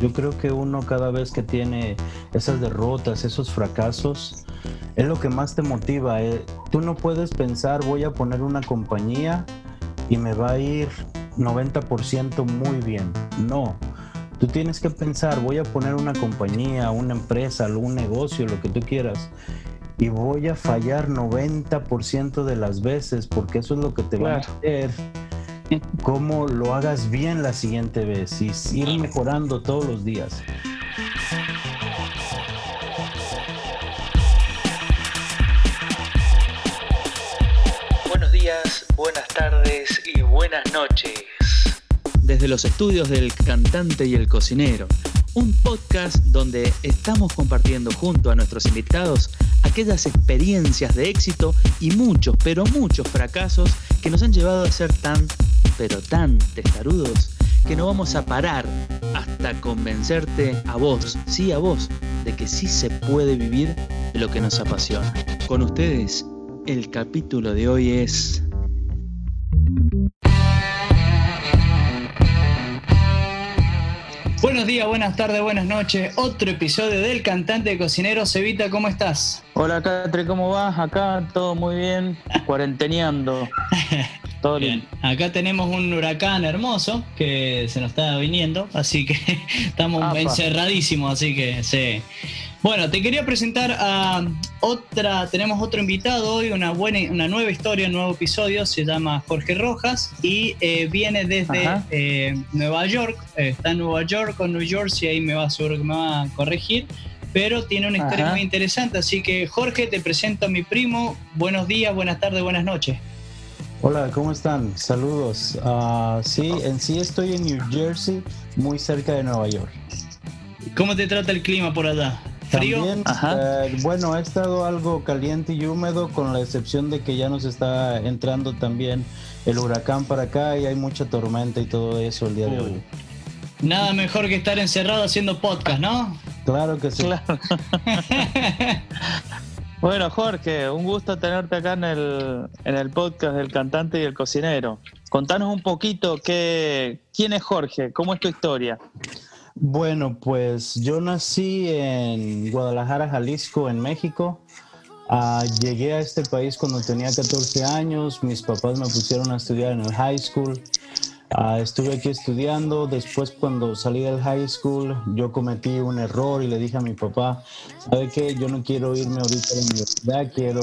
Yo creo que uno cada vez que tiene esas derrotas, esos fracasos, es lo que más te motiva. eh. Tú no puedes pensar, voy a poner una compañía y me va a ir 90% muy bien. No. Tú tienes que pensar, voy a poner una compañía, una empresa, algún negocio, lo que tú quieras, y voy a fallar 90% de las veces, porque eso es lo que te va a hacer cómo lo hagas bien la siguiente vez y ir mejorando todos los días. Buenos días, buenas tardes y buenas noches. Desde los estudios del cantante y el cocinero, un podcast donde estamos compartiendo junto a nuestros invitados aquellas experiencias de éxito y muchos, pero muchos fracasos que nos han llevado a ser tan, pero tan testarudos que no vamos a parar hasta convencerte a vos, sí a vos, de que sí se puede vivir de lo que nos apasiona. Con ustedes, el capítulo de hoy es... Buenos días, buenas tardes, buenas noches. Otro episodio del cantante cocinero. Cevita, ¿cómo estás? Hola Catre, ¿cómo vas? Acá todo muy bien, cuarenteneando. Todo Bien, bien. acá tenemos un huracán hermoso que se nos está viniendo, así que estamos Apa. encerradísimos, así que sí. Bueno, te quería presentar a otra, tenemos otro invitado hoy, una buena, una nueva historia, un nuevo episodio, se llama Jorge Rojas y eh, viene desde eh, Nueva York, eh, está en Nueva York o New Jersey, ahí me va seguro que me va a corregir, pero tiene una historia Ajá. muy interesante, así que Jorge, te presento a mi primo, buenos días, buenas tardes, buenas noches. Hola, ¿cómo están? Saludos. Ah, sí, en sí estoy en New Jersey, muy cerca de Nueva York. ¿Cómo te trata el clima por allá? ¿Frío? También, Ajá. eh, bueno, ha estado algo caliente y húmedo, con la excepción de que ya nos está entrando también el huracán para acá y hay mucha tormenta y todo eso el día de hoy. Nada mejor que estar encerrado haciendo podcast, ¿no? Claro que sí. Claro. Bueno, Jorge, un gusto tenerte acá en el, en el podcast del cantante y el cocinero. Contanos un poquito qué, quién es Jorge, cómo es tu historia. Bueno, pues yo nací en Guadalajara, Jalisco, en México. Ah, llegué a este país cuando tenía 14 años. Mis papás me pusieron a estudiar en el high school. Ah, estuve aquí estudiando. Después, cuando salí del high school, yo cometí un error y le dije a mi papá, ¿sabe qué? Yo no quiero irme ahorita a la universidad, quiero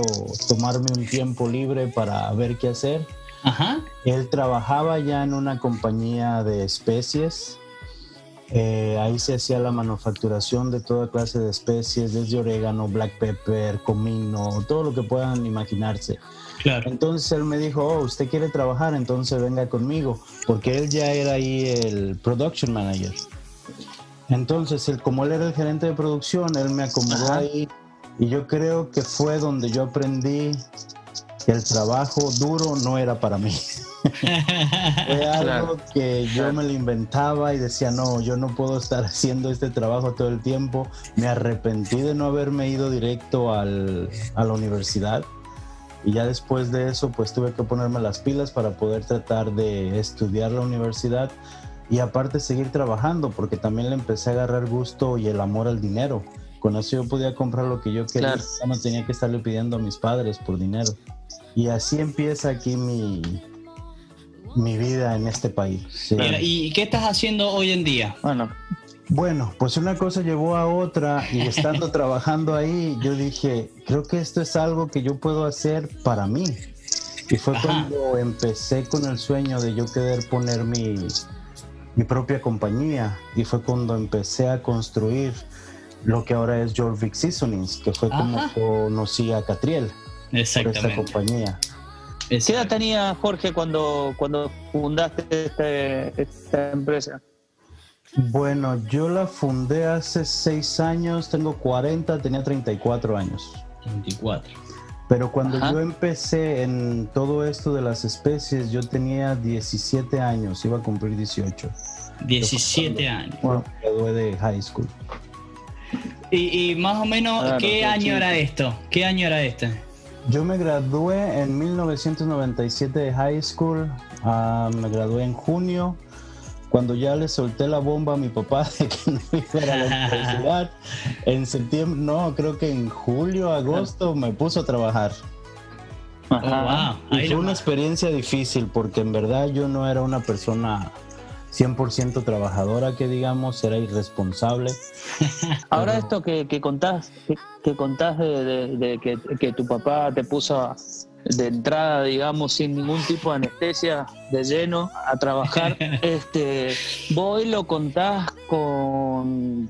tomarme un tiempo libre para ver qué hacer. Ajá. Él trabajaba ya en una compañía de especies. Eh, ahí se hacía la manufacturación de toda clase de especies, desde orégano, black pepper, comino, todo lo que puedan imaginarse. Claro. Entonces él me dijo, oh, usted quiere trabajar, entonces venga conmigo, porque él ya era ahí el production manager. Entonces, él, como él era el gerente de producción, él me acomodó Ajá. ahí y yo creo que fue donde yo aprendí que el trabajo duro no era para mí. Fue algo que yo me lo inventaba y decía, no, yo no puedo estar haciendo este trabajo todo el tiempo. Me arrepentí de no haberme ido directo al- a la universidad. Y ya después de eso, pues tuve que ponerme las pilas para poder tratar de estudiar la universidad y aparte seguir trabajando, porque también le empecé a agarrar gusto y el amor al dinero. Con eso yo podía comprar lo que yo quería, Claro. ya no tenía que estarle pidiendo a mis padres por dinero. Y así empieza aquí mi, mi vida en este país. sí. Mira, ¿Y qué estás haciendo hoy en día? Bueno, Bueno, pues una cosa llevó a otra y estando trabajando ahí, yo dije, creo que esto es algo que yo puedo hacer para mí. Y fue Ajá. cuando empecé con el sueño de yo querer poner mi, mi propia compañía y fue cuando empecé a construir lo que ahora es Jorvik Seasonings, que fue como Ajá. conocí a Catriel por esta Exactamente. compañía. ¿qué edad tenía Jorge cuando, cuando fundaste este- esta empresa? Bueno, yo la fundé hace seis años, tengo 40, tenía 34 años. 24. Pero cuando Ajá. yo empecé en todo esto de las especies, yo tenía 17 años, iba a cumplir 18. 17 años. Bueno, me gradué de high school. Y, y más o menos, Claro, ¿qué año era esto? ¿Qué año era este? Yo me gradué en 1997 de high school, ah, me gradué en junio. Cuando ya le solté la bomba a mi papá de que no iba a la universidad, en septiembre, no, creo que en julio, agosto me puso a trabajar. Oh, y fue una experiencia difícil porque en verdad yo no era una persona 100% trabajadora que digamos, era irresponsable. Ahora esto que, que contás, que, contás de, que, que, tu papá te puso de entrada, digamos, sin ningún tipo de anestesia, de lleno, a trabajar, este, vos lo contás con,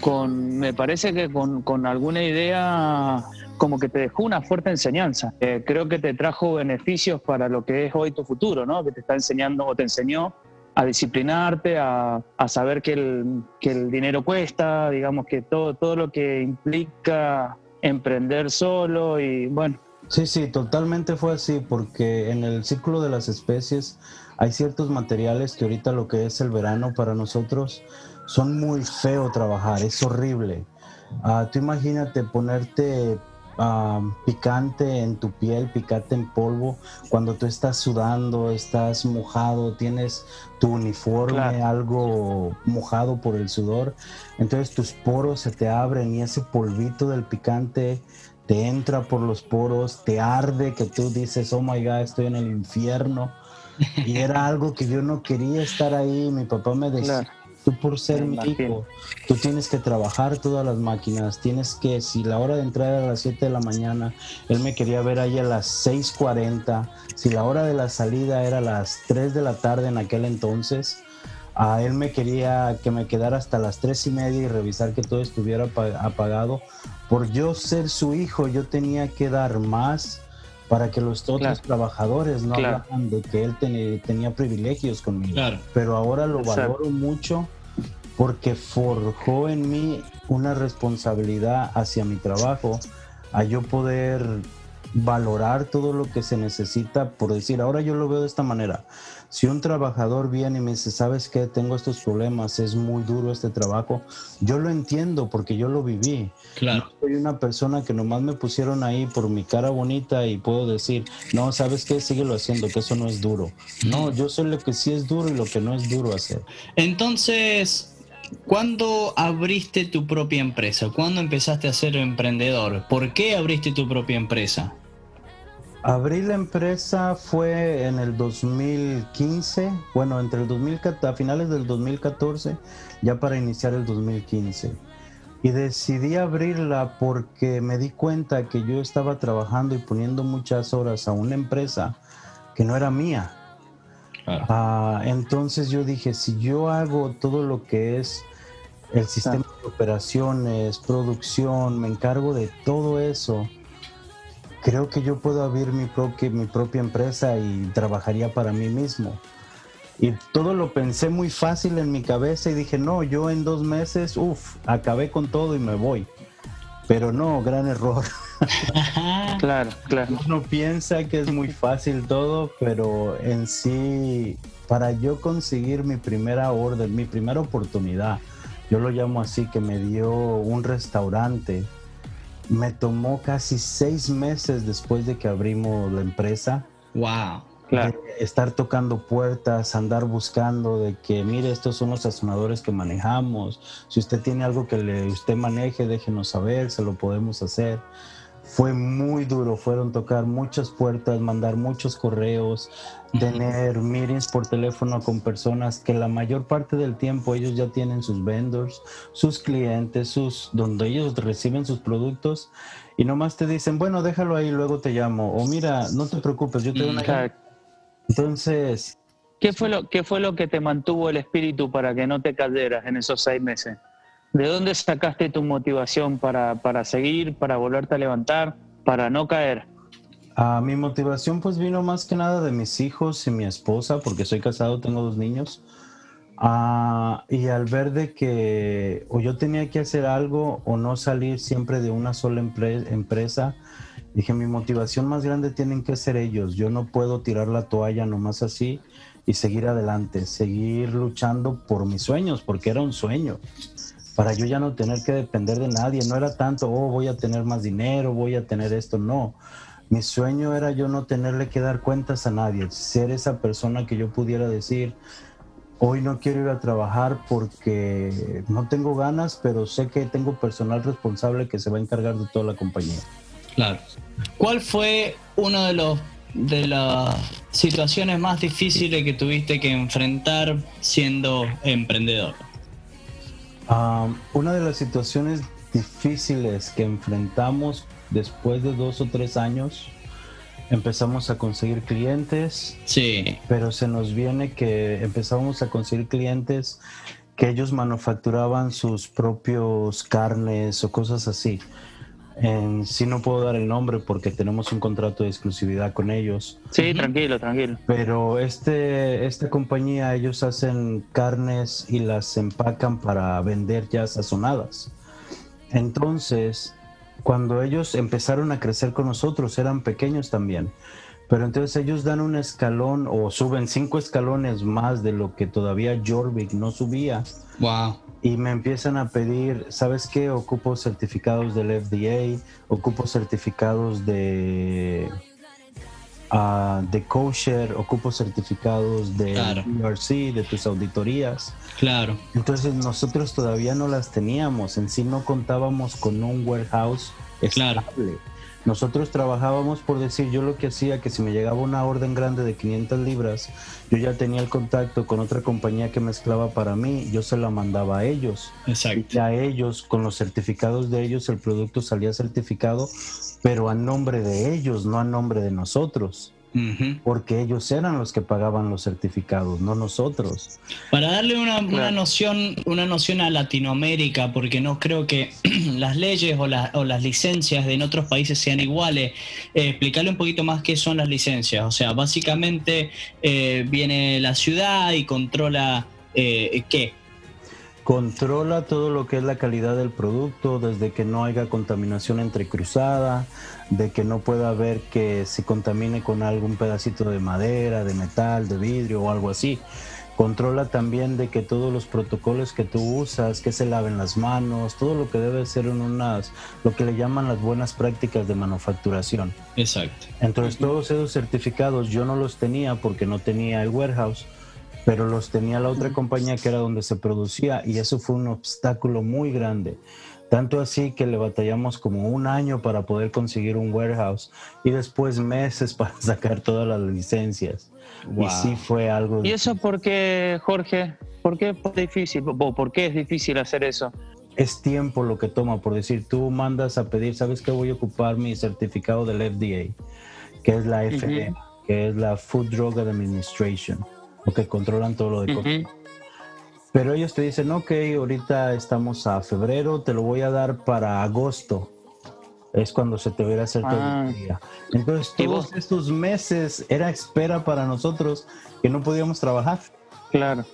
con me parece que con, con alguna idea como que te dejó una fuerte enseñanza. Eh, creo que te trajo beneficios para lo que es hoy tu futuro, ¿no? Que te está enseñando o te enseñó a disciplinarte, a, saber que el, que el, dinero cuesta, digamos que todo, todo lo que implica emprender solo y bueno. Sí, sí, totalmente fue así, porque en el círculo de las especies hay ciertos materiales que ahorita lo que es el verano para nosotros son muy feo trabajar, es horrible. Uh, tú imagínate ponerte picante en tu piel, picante en polvo, cuando tú estás sudando, estás mojado, tienes tu uniforme algo mojado por el sudor, entonces tus poros se te abren y ese polvito del picante te entra por los poros, te arde que tú dices, oh my god, estoy en el infierno. Y era algo que yo no quería estar ahí. Mi papá me decía, Tú por ser mi hijo, tú tienes que trabajar todas las máquinas, tienes que, si la hora de entrar era a las 7 de la mañana, él me quería ver ahí a las 6.40, si la hora de la salida era a las 3 de la tarde en aquel entonces, a él me quería que me quedara hasta las 3 y media y revisar que todo estuviera apagado. Por yo ser su hijo, yo tenía que dar más para que los otros trabajadores no hablaran de que él tenía privilegios conmigo. Pero ahora lo valoro mucho porque forjó en mí una responsabilidad hacia mi trabajo, a yo poder valorar todo lo que se necesita, por decir, ahora yo lo veo de esta manera. Si un trabajador viene y me dice, sabes qué, tengo estos problemas, es muy duro este trabajo, yo lo entiendo porque yo lo viví. Claro. No soy una persona que nomás me pusieron ahí por mi cara bonita y puedo decir, no, sabes qué, síguelo haciendo, que eso no es duro. No, yo sé lo que sí es duro y lo que no es duro hacer. Entonces, ¿Cuándo abriste tu propia empresa? ¿Cuándo empezaste a ser emprendedor? ¿Por qué abriste tu propia empresa? Abrí la empresa fue en el 2015, bueno, entre el 2014, a finales del 2014, ya para iniciar el 2015. Y decidí abrirla porque me di cuenta que yo estaba trabajando y poniendo muchas horas a una empresa que no era mía. Ah, entonces yo dije, si yo hago todo lo que es el sistema de operaciones, producción, me encargo de todo eso, creo que yo puedo abrir mi, propia, mi propia empresa y trabajaría para mí mismo. Y todo lo pensé muy fácil en mi cabeza y dije, no, yo en dos meses, uff, acabé con todo y me voy. Pero no, gran error. claro, claro. Uno piensa que es muy fácil todo, pero en sí, para yo conseguir mi primera orden, mi primera oportunidad, yo lo llamo así, que me dio un restaurante, me tomó casi seis meses después de que abrimos la empresa. ¡Wow! Claro. estar tocando puertas, andar buscando de que, mire, estos son los sazonadores que manejamos. Si usted tiene algo que le, usted maneje, déjenos saber, se lo podemos hacer. Fue muy duro, fueron tocar muchas puertas, mandar muchos correos, tener meetings por teléfono con personas que la mayor parte del tiempo ellos ya tienen sus vendors, sus clientes, sus donde ellos reciben sus productos y nomás te dicen, bueno, déjalo ahí, luego te llamo. O mira, no te preocupes, yo te doy una... Entonces... ¿Qué fue, lo, ¿Qué fue lo que te mantuvo el espíritu para que no te cayeras en esos seis meses? ¿De dónde sacaste tu motivación para, para seguir, para volverte a levantar, para no caer? Ah, mi motivación pues vino más que nada de mis hijos y mi esposa, porque soy casado, tengo dos niños. Ah, y al ver de que o yo tenía que hacer algo o no salir siempre de una sola empresa, Dije, mi motivación más grande tienen que ser ellos. Yo no puedo tirar la toalla nomás así y seguir adelante, seguir luchando por mis sueños, porque era un sueño. Para yo ya no tener que depender de nadie. No era tanto, oh, voy a tener más dinero, voy a tener esto. No. Mi sueño era yo no tenerle que dar cuentas a nadie. Ser esa persona que yo pudiera decir, hoy no quiero ir a trabajar porque no tengo ganas, pero sé que tengo personal responsable que se va a encargar de toda la compañía. Claro. ¿Cuál fue uno de los de las situaciones más difíciles que tuviste que enfrentar siendo emprendedor? Una de las situaciones difíciles que enfrentamos después de dos o tres años, empezamos a conseguir clientes. Sí. Pero se nos viene que empezamos a conseguir clientes que ellos manufacturaban sus propios carnes o cosas así. En, sí no puedo dar el nombre porque tenemos un contrato de exclusividad con ellos. Sí, tranquilo, tranquilo. Pero este, esta compañía, ellos hacen carnes y las empacan para vender ya sazonadas. Entonces, cuando ellos empezaron a crecer con nosotros, eran pequeños también. Pero entonces ellos dan un escalón o suben cinco escalones más de lo que todavía Jorvik no subía. Wow y me empiezan a pedir, ¿sabes qué? Ocupo certificados del FDA, ocupo certificados de, uh, de kosher, ocupo certificados de ERC, de tus auditorías. Claro. Entonces nosotros todavía no las teníamos, en sí no contábamos con un warehouse estable. Claro. Nosotros trabajábamos por decir, yo lo que hacía, que si me llegaba una orden grande de 500 libras, yo ya tenía el contacto con otra compañía que mezclaba para mí, yo se la mandaba a ellos. Exacto. Y a ellos, con los certificados de ellos, el producto salía certificado, pero a nombre de ellos, no a nombre de nosotros porque ellos eran los que pagaban los certificados, no nosotros. Para darle una, noción, una noción a Latinoamérica, porque no creo que las leyes o, las licencias de en otros países sean iguales, eh, explicarle un poquito más qué son las licencias. O sea, básicamente eh, viene la ciudad y controla eh, qué. Controla todo lo que es la calidad del producto, desde que no haya contaminación entrecruzada, de que no pueda haber que se contamine con algún pedacito de madera, de metal, de vidrio o algo así. Controla también de que todos los protocolos que tú usas, que se laven las manos, todo lo que debe ser en unas, lo que le llaman las buenas prácticas de manufacturación. Exacto. Entonces todos esos certificados yo no los tenía porque no tenía el warehouse, pero los tenía la otra compañía que era donde se producía y eso fue un obstáculo muy grande tanto así que le batallamos como un año para poder conseguir un warehouse y después meses para sacar todas las licencias. Y sí fue algo... ¿Y eso por qué, Jorge? ¿Por qué es difícil? ¿Por qué es difícil hacer eso? Es tiempo lo que toma, por decir, tú mandas a pedir, ¿sabes que voy a ocupar mi certificado del FDA? Que es la FDA, que es la Food Drug Administration, que controlan todo lo de pero ellos te dicen, ok, ahorita estamos a febrero, te lo voy a dar para agosto. Es cuando se te todo el ah. día. Entonces, todos estos meses era espera para nosotros que no podíamos trabajar. Claro.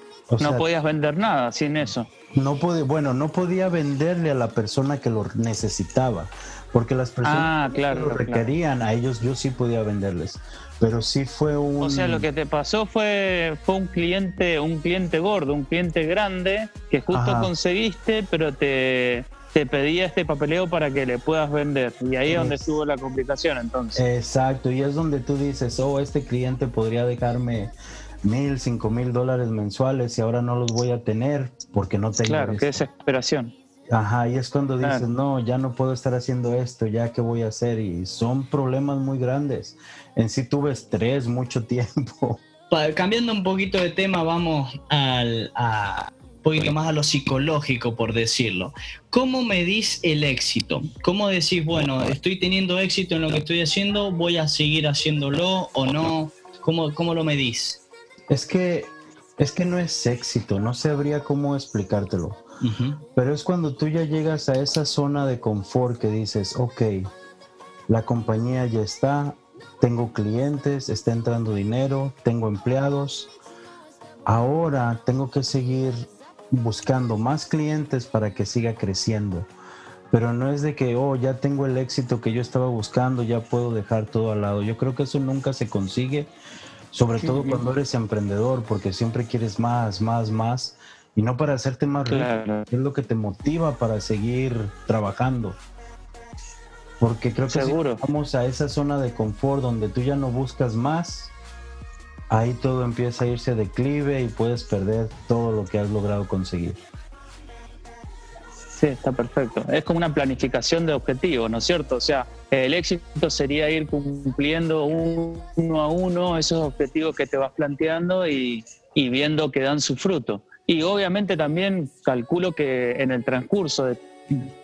no podías vender nada sin eso. No podía, bueno, no podía venderle a la persona que lo necesitaba, porque las personas ah, que lo requerían, a ellos yo sí podía venderles pero sí fue un... O sea, lo que te pasó fue, fue un cliente, un cliente gordo, un cliente grande que justo conseguiste, pero te, te pedía este papeleo para que le puedas vender. Y ahí es donde estuvo la complicación entonces. Exacto, y es donde tú dices, oh, este cliente podría dejarme mil, cinco mil dólares mensuales y ahora no los voy a tener porque no tengo... Claro, qué desesperación. Ajá, y es cuando dices, no, ya no puedo estar haciendo esto, ya qué voy a hacer. Y son problemas muy grandes. En sí tuve estrés mucho tiempo. Cambiando un poquito de tema, vamos al, a un poquito más a lo psicológico, por decirlo. ¿Cómo medís el éxito? ¿Cómo decís, bueno, estoy teniendo éxito en lo que estoy haciendo, voy a seguir haciéndolo o no? ¿Cómo, cómo lo medís? Es que, es que no es éxito, no sabría cómo explicártelo pero es cuando tú ya llegas a esa zona de confort que dices, ok, la compañía ya está, tengo clientes, está entrando dinero, tengo empleados, ahora tengo que seguir buscando más clientes para que siga creciendo. Pero no es de que, oh, ya tengo el éxito que yo estaba buscando, ya puedo dejar todo al lado. Yo creo que eso nunca se consigue, sobre todo cuando eres emprendedor, porque siempre quieres más, más, más y no para hacerte más rico, es lo que te motiva para seguir trabajando. Porque creo que si vamos a esa zona de confort donde tú ya no buscas más, ahí todo empieza a irse a declive y puedes perder todo lo que has logrado conseguir. Sí, está perfecto. Es como una planificación de objetivos, ¿no es cierto? O sea, el éxito sería ir cumpliendo uno a uno esos objetivos que te vas planteando y, viendo que dan su fruto. Y obviamente también calculo que en el transcurso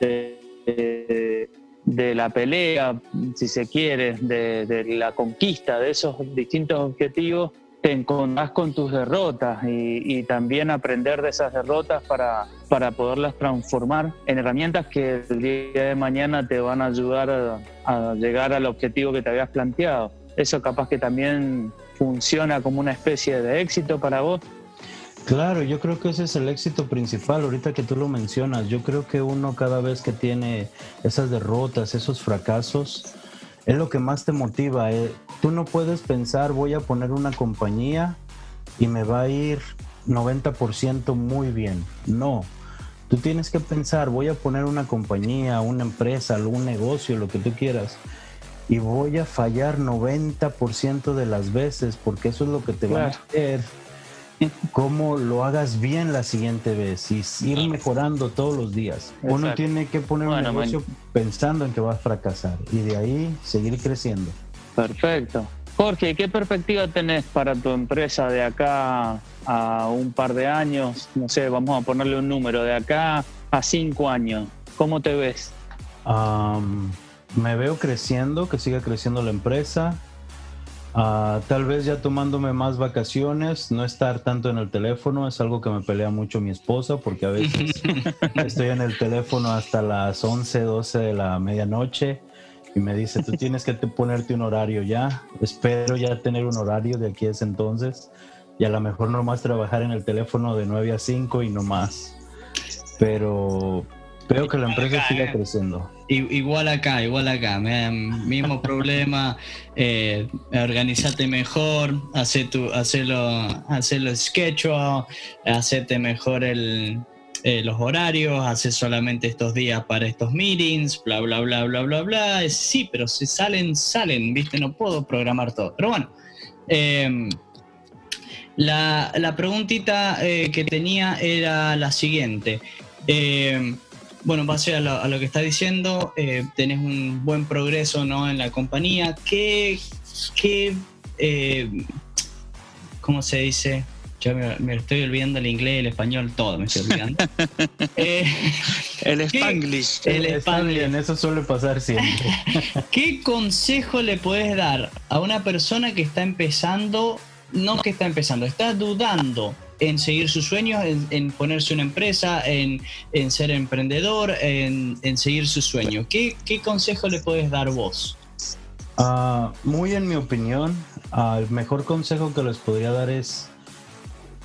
de, la pelea, si se quiere, de, de la conquista de esos distintos objetivos, te encontrás con tus derrotas y, también aprender de esas derrotas para, para poderlas transformar en herramientas que el día de mañana te van a ayudar a, llegar al objetivo que te habías planteado. Eso capaz que también funciona como una especie de éxito para vos. Claro, yo creo que ese es el éxito principal, ahorita que tú lo mencionas, yo creo que uno cada vez que tiene esas derrotas, esos fracasos, es lo que más te motiva. Eh. Tú no puedes pensar, voy a poner una compañía y me va a ir 90% muy bien. No. Tú tienes que pensar, voy a poner una compañía, una empresa, algún negocio, lo que tú quieras, y voy a fallar 90% de las veces, porque eso es lo que te va a hacer cómo lo hagas bien la siguiente vez y ir mejorando todos los días. Uno tiene que poner un negocio pensando en que va a fracasar y de ahí seguir creciendo. Perfecto. Jorge, ¿qué perspectiva tenés para tu empresa de acá a un par de años? No sé, vamos a ponerle un número, de acá a cinco años. ¿Cómo te ves? me veo creciendo, que siga creciendo la empresa, Ah, tal vez ya tomándome más vacaciones, no estar tanto en el teléfono, es algo que me pelea mucho mi esposa porque a veces estoy en el teléfono hasta las 11, 12 de la medianoche y me dice, tú tienes que ponerte un horario ya, espero ya tener un horario de aquí a ese entonces y a lo mejor nomás trabajar en el teléfono de 9 a 5 y no más. Pero Veo que la empresa sigue eh. creciendo. Igual acá, igual acá. Mismo problema. Eh, organizate mejor, hacer tu, hacerlo, hacerlo schedule, hacerte mejor el, eh, los horarios, hacer solamente estos días para estos meetings, bla, bla, bla, bla, bla, bla. Sí, pero si salen, salen, ¿viste? No puedo programar todo. Pero bueno. Em, la, la, preguntita que tenía era la siguiente. Eh, bueno, base a lo, que está diciendo, eh, tenés un buen progreso ¿no? en la compañía. ¿Qué, qué eh, cómo se dice? Yo me, estoy olvidando el inglés, el español, todo me estoy olvidando. Eh, el spanglish. El spanglish. Eso suele pasar siempre. ¿Qué consejo le puedes dar a una persona que está empezando, no que está empezando, está dudando en seguir sus sueños, en, ponerse una empresa, en, ser emprendedor, en, seguir sus sueños. ¿Qué, consejo le puedes dar vos? Ah, muy en mi opinión, ah, el mejor consejo que les podría dar es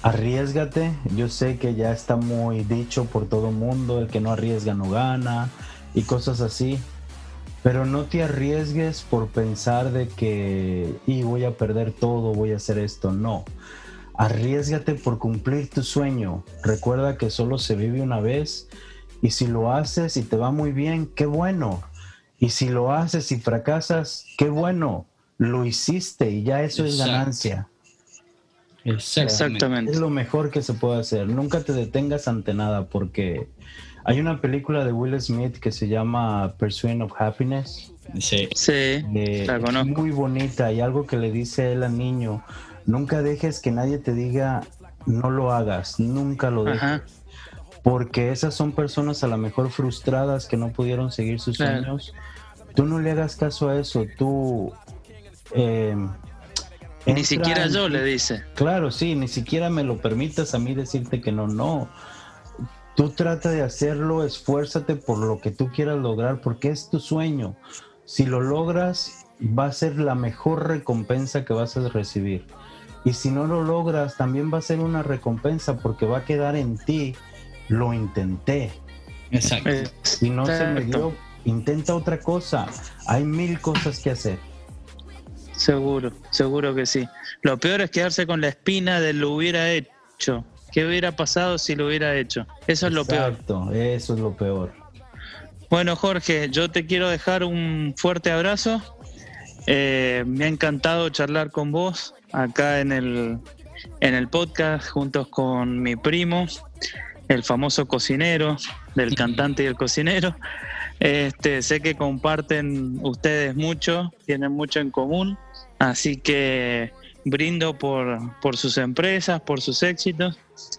arriesgate. Yo sé que ya está muy dicho por todo el mundo, el que no arriesga no gana y cosas así. Pero no te arriesgues por pensar de que y voy a perder todo, voy a hacer esto. No Arriesgate por cumplir tu sueño. Recuerda que solo se vive una vez y si lo haces y te va muy bien, qué bueno. Y si lo haces y fracasas, qué bueno. Lo hiciste y ya eso es ganancia. Exactamente. Es lo mejor que se puede hacer. Nunca te detengas ante nada porque hay una película de Will Smith que se llama Pursuit of Happiness. Sí, sí eh, muy bonita y algo que le dice él al niño Nunca dejes que nadie te diga no lo hagas, nunca lo dejes. Porque esas son personas a lo mejor frustradas que no pudieron seguir sus sueños. Tú no le hagas caso a eso, tú... Em, ni siquiera yo le dice. Claro, sí, ni siquiera me lo permitas a mí decirte que no, no. Tú trata de hacerlo, esfuérzate por lo que tú quieras lograr, porque es tu sueño. Si lo logras, va a ser la mejor recompensa que vas a recibir. Y si no lo logras, también va a ser una recompensa porque va a quedar en ti. Lo intenté. Exacto. Si no se me dio, intenta otra cosa. Hay mil cosas que hacer. Seguro, seguro que sí. Lo peor es quedarse con la espina de lo hubiera hecho. ¿Qué hubiera pasado si lo hubiera hecho? Eso es lo peor. Exacto, eso es lo peor. Bueno, Jorge, yo te quiero dejar un fuerte abrazo Eh, me ha encantado charlar con vos acá en el, en el podcast juntos con mi primo, el famoso cocinero, del cantante y el cocinero. Este, sé que comparten ustedes mucho, tienen mucho en común, así que brindo por, por sus empresas, por sus éxitos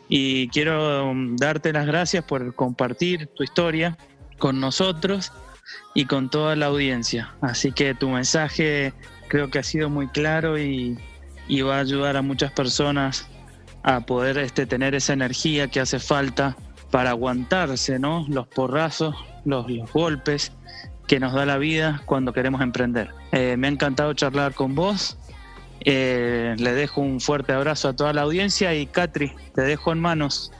y quiero darte las gracias por compartir tu historia con nosotros y con toda la audiencia. Así que tu mensaje creo que ha sido muy claro y, va a ayudar a muchas personas a poder este, tener esa energía que hace falta para aguantarse ¿no? los porrazos, los, golpes que nos da la vida cuando queremos emprender. Eh, me ha encantado charlar con vos. Eh, le dejo un fuerte abrazo a toda la audiencia y Catri, te dejo en manos.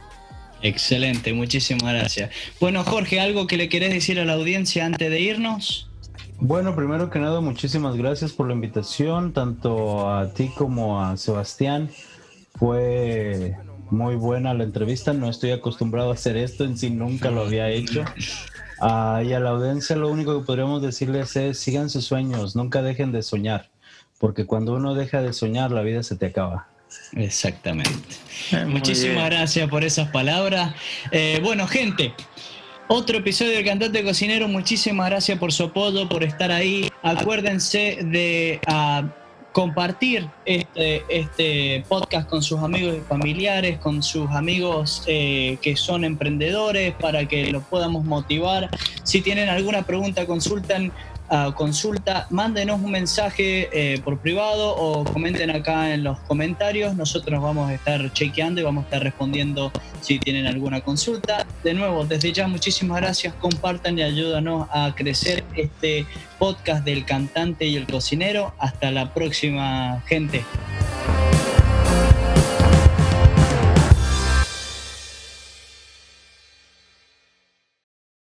Excelente, muchísimas gracias. Bueno, Jorge, ¿algo que le querés decir a la audiencia antes de irnos? Bueno, primero que nada, muchísimas gracias por la invitación, tanto a ti como a Sebastián. Fue muy buena la entrevista, no estoy acostumbrado a hacer esto, en sí nunca lo había hecho. Ah, y a la audiencia lo único que podríamos decirles es, sigan sus sueños, nunca dejen de soñar, porque cuando uno deja de soñar, la vida se te acaba. Exactamente. Muchísimas gracias por esas palabras. Eh, bueno, gente, otro episodio del Cantante Cocinero. Muchísimas gracias por su apoyo, por estar ahí. Acuérdense de ah, compartir este, este, podcast con sus amigos y familiares, con sus amigos eh, que son emprendedores, para que los podamos motivar. Si tienen alguna pregunta, consultan consulta, mándenos un mensaje eh, por privado o comenten acá en los comentarios. Nosotros vamos a estar chequeando y vamos a estar respondiendo si tienen alguna consulta. De nuevo, desde ya muchísimas gracias, compartan y ayúdanos a crecer este podcast del cantante y el cocinero. Hasta la próxima, gente.